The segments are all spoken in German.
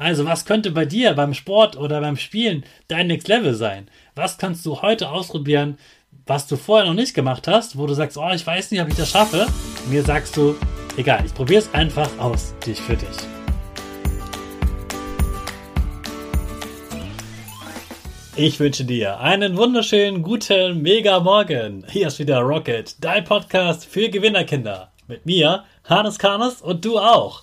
Also, was könnte bei dir beim Sport oder beim Spielen dein Next Level sein? Was kannst du heute ausprobieren, was du vorher noch nicht gemacht hast, wo du sagst, oh, ich weiß nicht, ob ich das schaffe? Mir sagst du, egal, ich probiere es einfach aus, dich für dich. Ich wünsche dir einen wunderschönen, guten, mega Morgen. Hier ist wieder Rocket, dein Podcast für Gewinnerkinder. Mit mir, Hannes Karnes und du auch.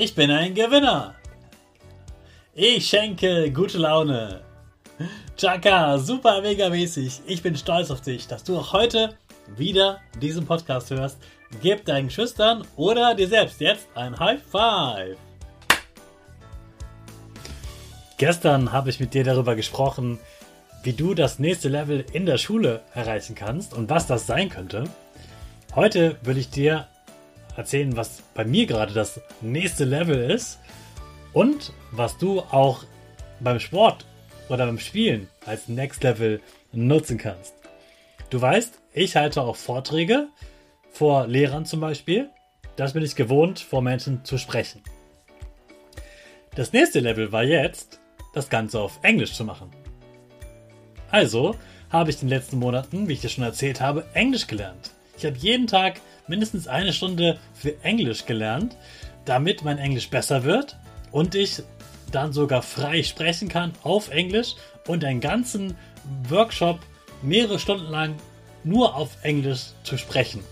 Ich bin ein Gewinner. Ich schenke gute Laune. Chaka, super mega mäßig. Ich bin stolz auf dich, dass du auch heute wieder diesen Podcast hörst. Gib deinen Schüchtern oder dir selbst jetzt ein High Five. Gestern habe ich mit dir darüber gesprochen, wie du das nächste Level in der Schule erreichen kannst und was das sein könnte. Heute will ich dir erzählen, was bei mir gerade das nächste Level ist und was du auch beim Sport oder beim Spielen als Next Level nutzen kannst. Du weißt, ich halte auch Vorträge vor Lehrern zum Beispiel. Das bin ich gewohnt, vor Menschen zu sprechen. Das nächste Level war jetzt, das Ganze auf Englisch zu machen. Also habe ich in den letzten Monaten, wie ich dir schon erzählt habe, Englisch gelernt. Ich habe jeden Tag mindestens eine Stunde für Englisch gelernt, damit mein Englisch besser wird und ich dann sogar frei sprechen kann auf Englisch und einen ganzen Workshop mehrere Stunden lang nur auf Englisch zu sprechen.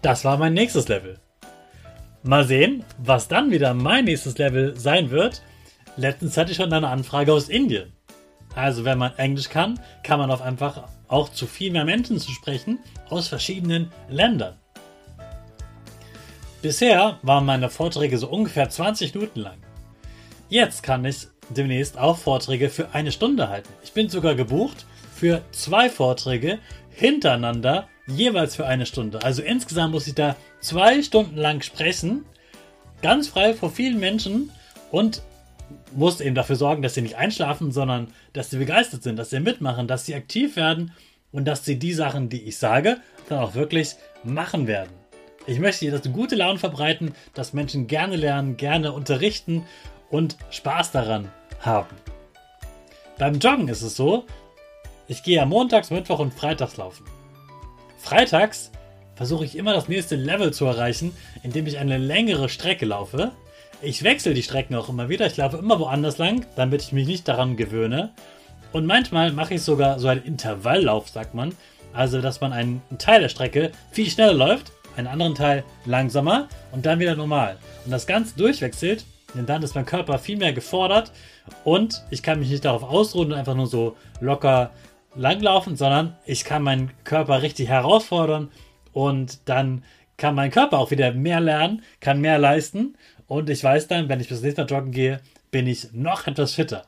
Das war mein nächstes Level. Mal sehen, was dann wieder mein nächstes Level sein wird. Letztens hatte ich schon eine Anfrage aus Indien. Also wenn man Englisch kann, kann man auf einfach auch zu viel mehr Menschen zu sprechen aus verschiedenen Ländern. Bisher waren meine Vorträge so ungefähr 20 Minuten lang. Jetzt kann ich demnächst auch Vorträge für eine Stunde halten. Ich bin sogar gebucht für zwei Vorträge hintereinander, jeweils für eine Stunde. Also insgesamt muss ich da zwei Stunden lang sprechen, ganz frei vor vielen Menschen und muss eben dafür sorgen, dass sie nicht einschlafen, sondern dass sie begeistert sind, dass sie mitmachen, dass sie aktiv werden und dass sie die Sachen, die ich sage, dann auch wirklich machen werden. Ich möchte hier das gute Laune verbreiten, dass Menschen gerne lernen, gerne unterrichten und Spaß daran haben. Beim Joggen ist es so, ich gehe ja montags, Mittwoch und freitags laufen. Freitags versuche ich immer das nächste Level zu erreichen, indem ich eine längere Strecke laufe. Ich wechsle die Strecken auch immer wieder. Ich laufe immer woanders lang, damit ich mich nicht daran gewöhne. Und manchmal mache ich sogar so einen Intervalllauf, sagt man. Also, dass man einen Teil der Strecke viel schneller läuft, einen anderen Teil langsamer und dann wieder normal. Und das Ganze durchwechselt Denn dann ist mein Körper viel mehr gefordert und ich kann mich nicht darauf ausruhen und einfach nur so locker langlaufen, sondern ich kann meinen Körper richtig herausfordern und dann kann mein Körper auch wieder mehr lernen, kann mehr leisten und ich weiß dann, wenn ich bis nächste Mal joggen gehe, bin ich noch etwas fitter.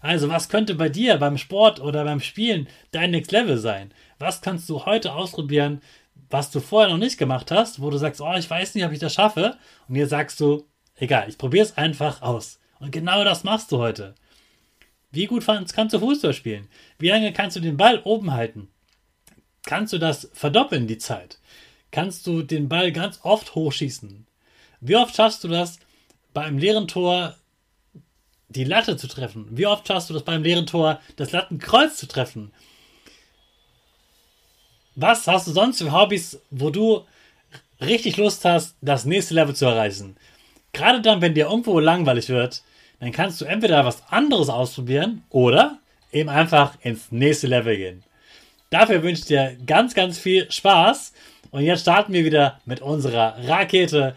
Also, was könnte bei dir beim Sport oder beim Spielen dein Next Level sein? Was kannst du heute ausprobieren, was du vorher noch nicht gemacht hast, wo du sagst, oh, ich weiß nicht, ob ich das schaffe. Und jetzt sagst du, egal, ich probiere es einfach aus. Und genau das machst du heute. Wie gut kannst du Fußball spielen? Wie lange kannst du den Ball oben halten? Kannst du das verdoppeln, die Zeit? Kannst du den Ball ganz oft hochschießen? Wie oft schaffst du das, bei einem leeren Tor die Latte zu treffen? Wie oft schaffst du das beim leeren Tor, das Lattenkreuz zu treffen? Was hast du sonst für Hobbys, wo du richtig Lust hast, das nächste Level zu erreichen? Gerade dann, wenn dir irgendwo langweilig wird, dann kannst du entweder was anderes ausprobieren oder eben einfach ins nächste Level gehen. Dafür wünsche ich dir ganz, ganz viel Spaß. Und jetzt starten wir wieder mit unserer Rakete.